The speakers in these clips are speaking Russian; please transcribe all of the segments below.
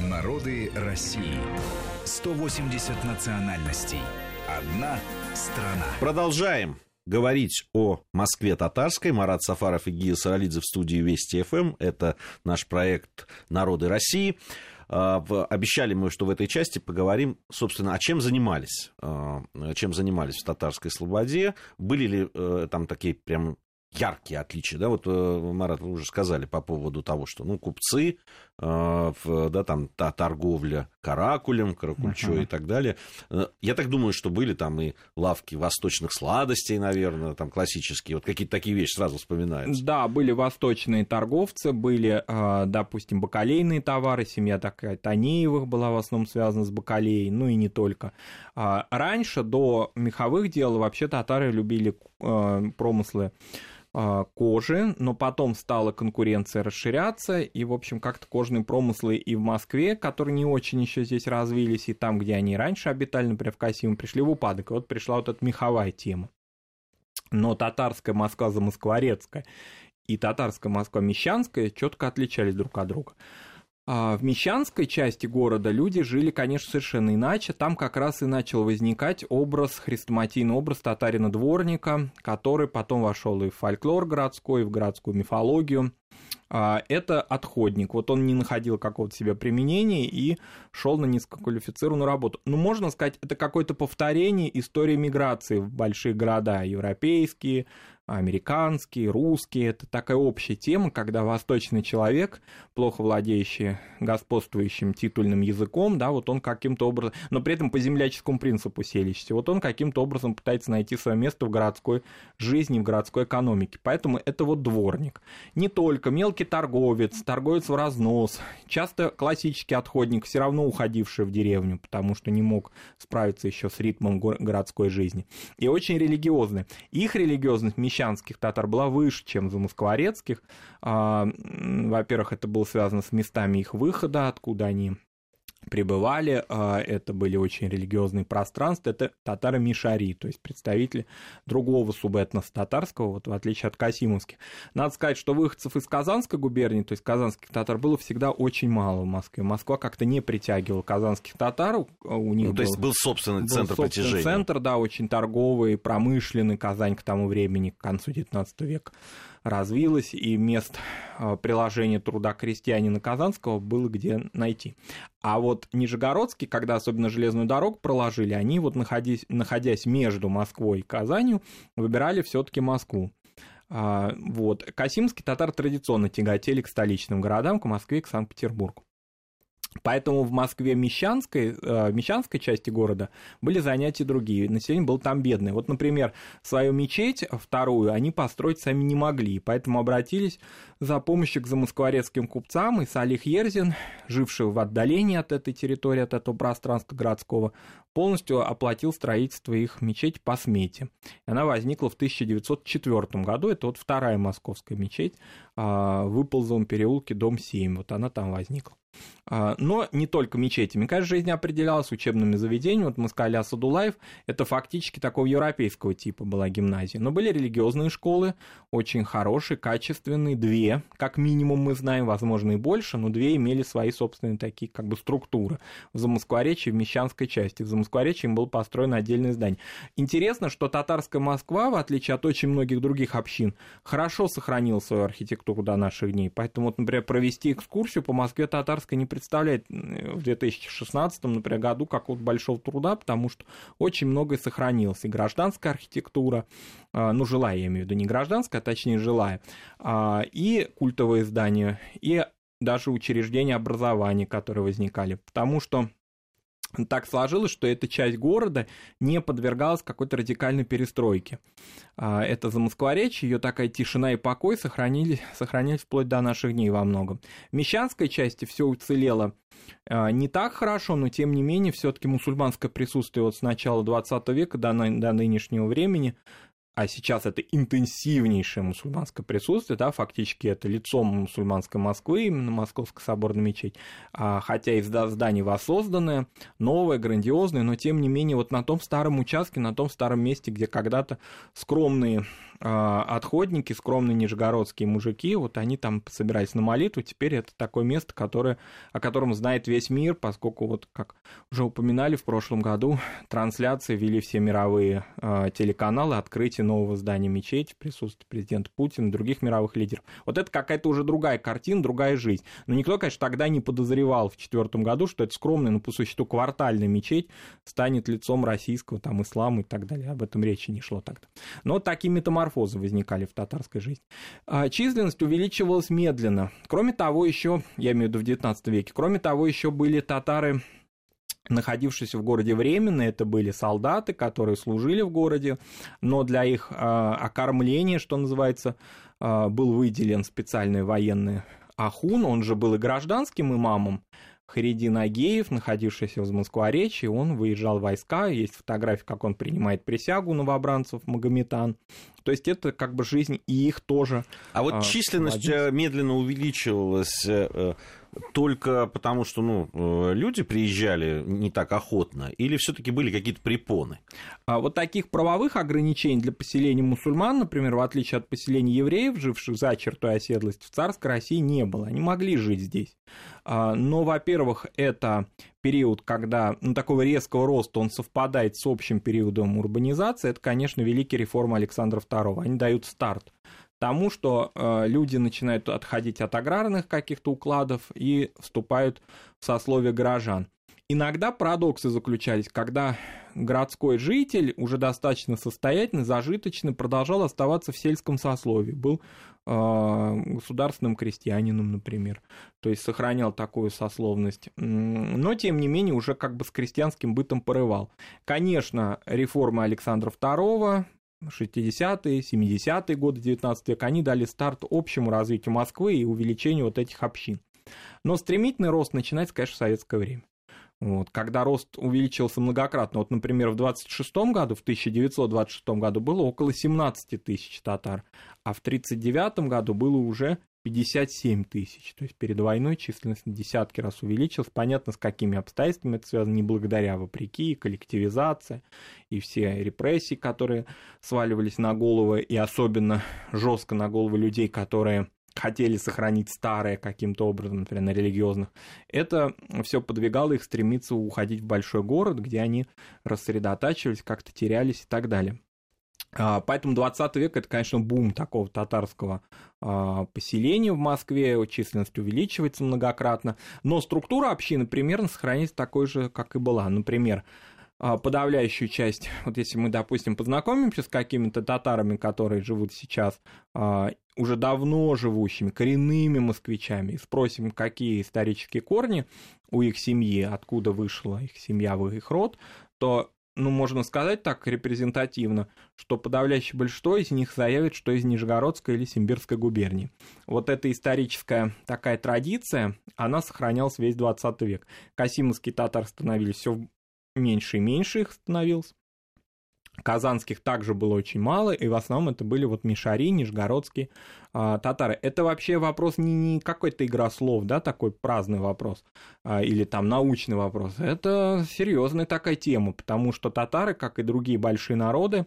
Народы России. 180 национальностей. Одна страна. Продолжаем говорить о Москве татарской. Марат Сафаров и Гия Саралидзе в студии Вести ФМ. Это наш проект «Народы России». А, обещали мы, что в этой части поговорим, собственно, о чем занимались, а, чем занимались в татарской слободе, были ли э, там такие прям яркие отличия, да, вот, э, Марат, вы уже сказали по поводу того, что, ну, купцы, э, да, там, та торговля каракулем, каракульчой uh-huh. и так далее. Э, я так думаю, что были там и лавки восточных сладостей, наверное, там, классические, вот какие-то такие вещи сразу вспоминаются. Да, были восточные торговцы, были, допустим, бакалейные товары, семья такая Танеевых была в основном связана с бакалеей, ну и не только. А раньше, до меховых дел, вообще татары любили промыслы а, кожи, но потом стала конкуренция расширяться, и, в общем, как-то кожные промыслы и в Москве, которые не очень еще здесь развились, и там, где они раньше обитали, например, в Касиму, пришли в упадок. И вот пришла вот эта меховая тема. Но татарская Москва замоскворецкая и татарская Москва мещанская четко отличались друг от друга. А в Мещанской части города люди жили, конечно, совершенно иначе. Там как раз и начал возникать образ, хрестоматийный образ татарина-дворника, который потом вошел и в фольклор городской, и в городскую мифологию. А, это отходник. Вот он не находил какого-то себе применения и шел на низкоквалифицированную работу. Ну, можно сказать, это какое-то повторение истории миграции в большие города, европейские, американский, русский. Это такая общая тема, когда восточный человек, плохо владеющий господствующим титульным языком, да, вот он каким-то образом, но при этом по земляческому принципу селищности, вот он каким-то образом пытается найти свое место в городской жизни, в городской экономике. Поэтому это вот дворник. Не только мелкий торговец, торговец в разнос, часто классический отходник, все равно уходивший в деревню, потому что не мог справиться еще с ритмом городской жизни. И очень религиозный. Их религиозность мещанских татар была выше, чем за москворецких. А, во-первых, это было связано с местами их выхода, откуда они пребывали, а, это были очень религиозные пространства, это татары Мишари, то есть представители другого субэтноса татарского, вот в отличие от касимовских. Надо сказать, что выходцев из Казанской губернии, то есть казанских татар, было всегда очень мало в Москве. Москва как-то не притягивала казанских татар, у них ну, то был, есть был собственный был центр собственный притяжения. центр, да, очень торговый, промышленный, Казань к тому времени, к концу XIX века развилась, и мест а, приложения труда крестьянина Казанского было где найти. А вот Нижегородский, когда особенно железную дорогу проложили, они вот находясь, находясь между Москвой и Казанью, выбирали все-таки Москву. А, вот. Касимский татар традиционно тяготели к столичным городам, к Москве к Санкт-Петербургу. Поэтому в Москве Мещанской, э, Мещанской части города были занятия другие. Население было там бедное. Вот, например, свою мечеть, вторую, они построить сами не могли. Поэтому обратились за помощью к замоскворецким купцам. И Салих Ерзин, живший в отдалении от этой территории, от этого пространства городского, полностью оплатил строительство их мечети по смете. Она возникла в 1904 году. Это вот вторая московская мечеть а, в Выползовом переулке, дом 7. Вот она там возникла. А, но не только мечетями. Конечно, жизнь определялась учебными заведениями. Вот мы сказали Асадулаев, это фактически такого европейского типа была гимназия. Но были религиозные школы, очень хорошие, качественные, две, как минимум мы знаем, возможно и больше, но две имели свои собственные такие как бы структуры. В Замоскворечье, в Мещанской части. В Замоскворечье им было построено отдельное здание. Интересно, что татарская Москва, в отличие от очень многих других общин, хорошо сохранила свою архитектуру до наших дней. Поэтому, вот, например, провести экскурсию по Москве татарской Красноярска не представляет в 2016, например, году какого-то большого труда, потому что очень многое сохранилось. И гражданская архитектура, а, ну, жилая, я имею в виду, не гражданская, а точнее жилая, а, и культовые здания, и даже учреждения образования, которые возникали. Потому что так сложилось, что эта часть города не подвергалась какой-то радикальной перестройке. А, это за Москворечье, ее такая тишина и покой сохранились, сохранились вплоть до наших дней во многом. В Мещанской части все уцелело а, не так хорошо, но тем не менее все-таки мусульманское присутствие вот с начала 20 века до, до нынешнего времени а сейчас это интенсивнейшее мусульманское присутствие, да, фактически это лицом мусульманской Москвы, именно Московская соборная мечеть, а, хотя и здание воссозданное, новое, грандиозное, но тем не менее вот на том старом участке, на том старом месте, где когда-то скромные а, отходники, скромные нижегородские мужики, вот они там собирались на молитву, теперь это такое место, которое, о котором знает весь мир, поскольку вот, как уже упоминали в прошлом году, трансляции вели все мировые э, телеканалы, открытие нового здания мечети в присутствии президента Путина, других мировых лидеров. Вот это какая-то уже другая картина, другая жизнь. Но никто, конечно, тогда не подозревал в четвертом году, что это скромная, но по существу квартальная мечеть станет лицом российского там ислама и так далее. Об этом речи не шло тогда. Но такие метаморфозы возникали в татарской жизни. А численность увеличивалась медленно. Кроме того, еще, я имею в виду в 19 веке, кроме того, еще были татары находившиеся в городе временно, это были солдаты, которые служили в городе, но для их э, окормления, что называется, э, был выделен специальный военный ахун, он же был и гражданским имамом, Харидин Агеев, находившийся в Москворечье, он выезжал в войска, есть фотография, как он принимает присягу новобранцев Магометан. То есть это как бы жизнь и их тоже. А вот а, численность владельцев. медленно увеличивалась э, только потому, что ну, э, люди приезжали не так охотно, или все-таки были какие-то препоны? А вот таких правовых ограничений для поселения мусульман, например, в отличие от поселений евреев, живших за чертой оседлости, в царской России не было. Они могли жить здесь. А, но, во-первых, это период, когда ну, такого резкого роста он совпадает с общим периодом урбанизации, это, конечно, великие реформы Александра II. Они дают старт тому, что э, люди начинают отходить от аграрных каких-то укладов и вступают в сословие горожан. Иногда парадоксы заключались, когда городской житель, уже достаточно состоятельный, зажиточный, продолжал оставаться в сельском сословии, был э, государственным крестьянином, например, то есть сохранял такую сословность, но тем не менее уже как бы с крестьянским бытом порывал. Конечно, реформы Александра II, 60-е, 70-е годы 19 века, они дали старт общему развитию Москвы и увеличению вот этих общин. Но стремительный рост начинается, конечно, в советское время. Вот, когда рост увеличился многократно, вот, например, в 26 году, в 1926 году было около 17 тысяч татар, а в 1939 году было уже 57 тысяч. То есть перед войной численность на десятки раз увеличилась. Понятно, с какими обстоятельствами это связано, не благодаря, а вопреки, коллективизация и все репрессии, которые сваливались на головы, и особенно жестко на головы людей, которые хотели сохранить старое каким-то образом, например, на религиозных, это все подвигало их стремиться уходить в большой город, где они рассредотачивались, как-то терялись и так далее. А, поэтому 20 век это, конечно, бум такого татарского а, поселения в Москве, численность увеличивается многократно, но структура общины примерно сохраняется такой же, как и была. Например, а, подавляющую часть, вот если мы, допустим, познакомимся с какими-то татарами, которые живут сейчас, уже давно живущими, коренными москвичами, и спросим, какие исторические корни у их семьи, откуда вышла их семья в их род, то ну, можно сказать так репрезентативно, что подавляющее большинство из них заявит, что из Нижегородской или Симбирской губернии. Вот эта историческая такая традиция, она сохранялась весь 20 век. Касимовские татары становились все меньше и меньше их становилось. Казанских также было очень мало, и в основном это были вот Мишари, Нижегородские а, татары. Это вообще вопрос не, не какой-то игра слов, да, такой праздный вопрос, а, или там научный вопрос. Это серьезная такая тема, потому что татары, как и другие большие народы,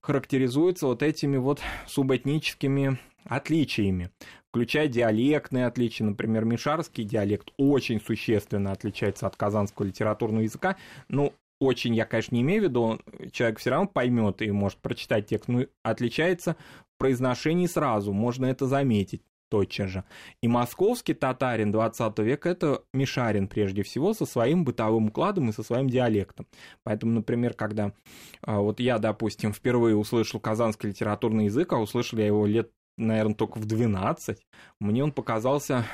характеризуются вот этими вот субэтническими отличиями, включая диалектные отличия. Например, мишарский диалект очень существенно отличается от казанского литературного языка. Ну, очень, я, конечно, не имею в виду, человек все равно поймет и может прочитать текст, но отличается в произношении сразу, можно это заметить тотчас же. И московский татарин 20 века – это Мишарин прежде всего со своим бытовым укладом и со своим диалектом. Поэтому, например, когда а, вот я, допустим, впервые услышал казанский литературный язык, а услышал я его лет наверное, только в 12, мне он показался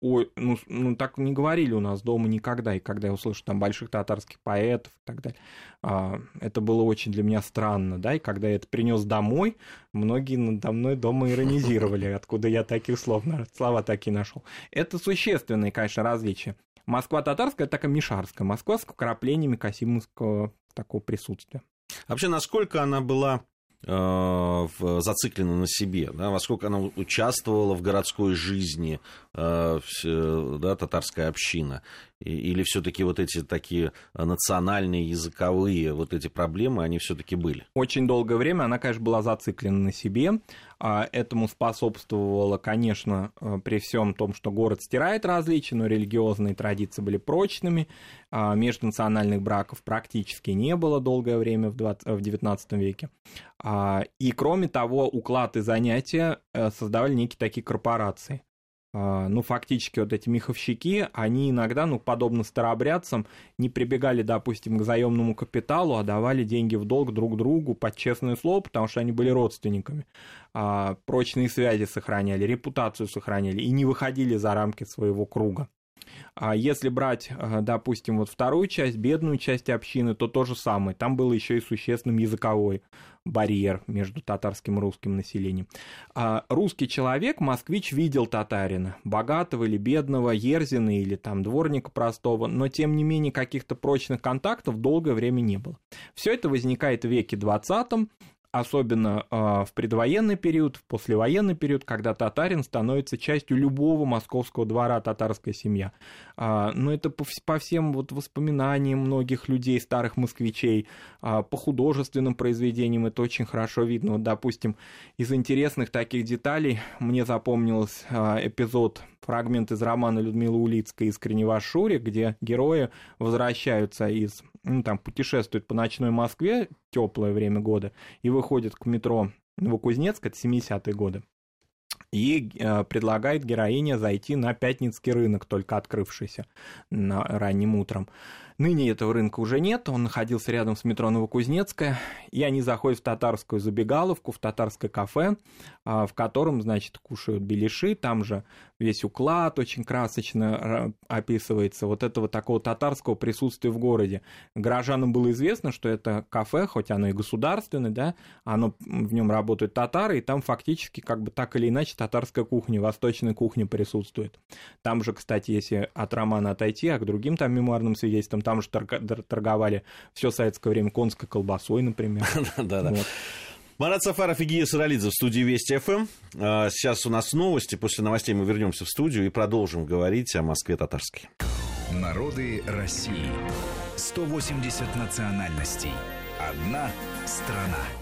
ой, ну, ну так не говорили у нас дома никогда, и когда я услышал там больших татарских поэтов и так далее, а, это было очень для меня странно, да, и когда я это принес домой, многие надо мной дома иронизировали, откуда я таких слов, слова такие нашел. Это существенные, конечно, различия. Москва татарская, так и мишарская. Москва с вкраплениями касимовского такого присутствия. Вообще, насколько она была зациклена на себе, да, насколько она участвовала в городской жизни, э, да, татарская община, или все-таки вот эти такие национальные, языковые вот эти проблемы, они все-таки были? Очень долгое время она, конечно, была зациклена на себе. А этому способствовало, конечно, э, при всем том, что город стирает различия, но религиозные традиции были прочными, а межнациональных браков практически не было долгое время в, 20, в 19 веке. А, и кроме того, уклад и занятия э, создавали некие такие корпорации. А, ну, фактически вот эти меховщики, они иногда, ну, подобно старообрядцам, не прибегали, допустим, к заемному капиталу, а давали деньги в долг друг другу под честное слово, потому что они были родственниками. А, прочные связи сохраняли, репутацию сохраняли и не выходили за рамки своего круга. А если брать, а, допустим, вот вторую часть, бедную часть общины, то то же самое. Там было еще и существенным языковой барьер между татарским и русским населением. А русский человек, москвич, видел татарина, богатого или бедного, ерзина или там дворника простого, но тем не менее каких-то прочных контактов долгое время не было. Все это возникает в веке 20 особенно э, в предвоенный период, в послевоенный период, когда татарин становится частью любого московского двора татарская семья. Э, но это по, всем вот воспоминаниям многих людей, старых москвичей, э, по художественным произведениям это очень хорошо видно. Вот, допустим, из интересных таких деталей мне запомнился э, эпизод фрагмент из романа Людмилы Улицкой «Искренне ваш Шурик», где герои возвращаются из, ну, там, путешествуют по ночной Москве, теплое время года, и выходят к метро Новокузнецк, это 70-е годы, и э, предлагает героине зайти на Пятницкий рынок, только открывшийся на ранним утром. Ныне этого рынка уже нет, он находился рядом с метро Новокузнецкая, и они заходят в татарскую забегаловку, в татарское кафе, а, в котором, значит, кушают беляши, там же весь уклад очень красочно описывается, вот этого такого татарского присутствия в городе. Горожанам было известно, что это кафе, хоть оно и государственное, да, оно, в нем работают татары, и там фактически как бы так или иначе татарская кухня, восточная кухня присутствует. Там же, кстати, если от романа отойти, а к другим там мемуарным свидетельствам, там же торговали все советское время конской колбасой, например. Да-да. Марат Сафаров и Гия Саралидзе в студии Вести ФМ. А, сейчас у нас новости. После новостей мы вернемся в студию и продолжим говорить о Москве татарской. Народы России. 180 национальностей. Одна страна.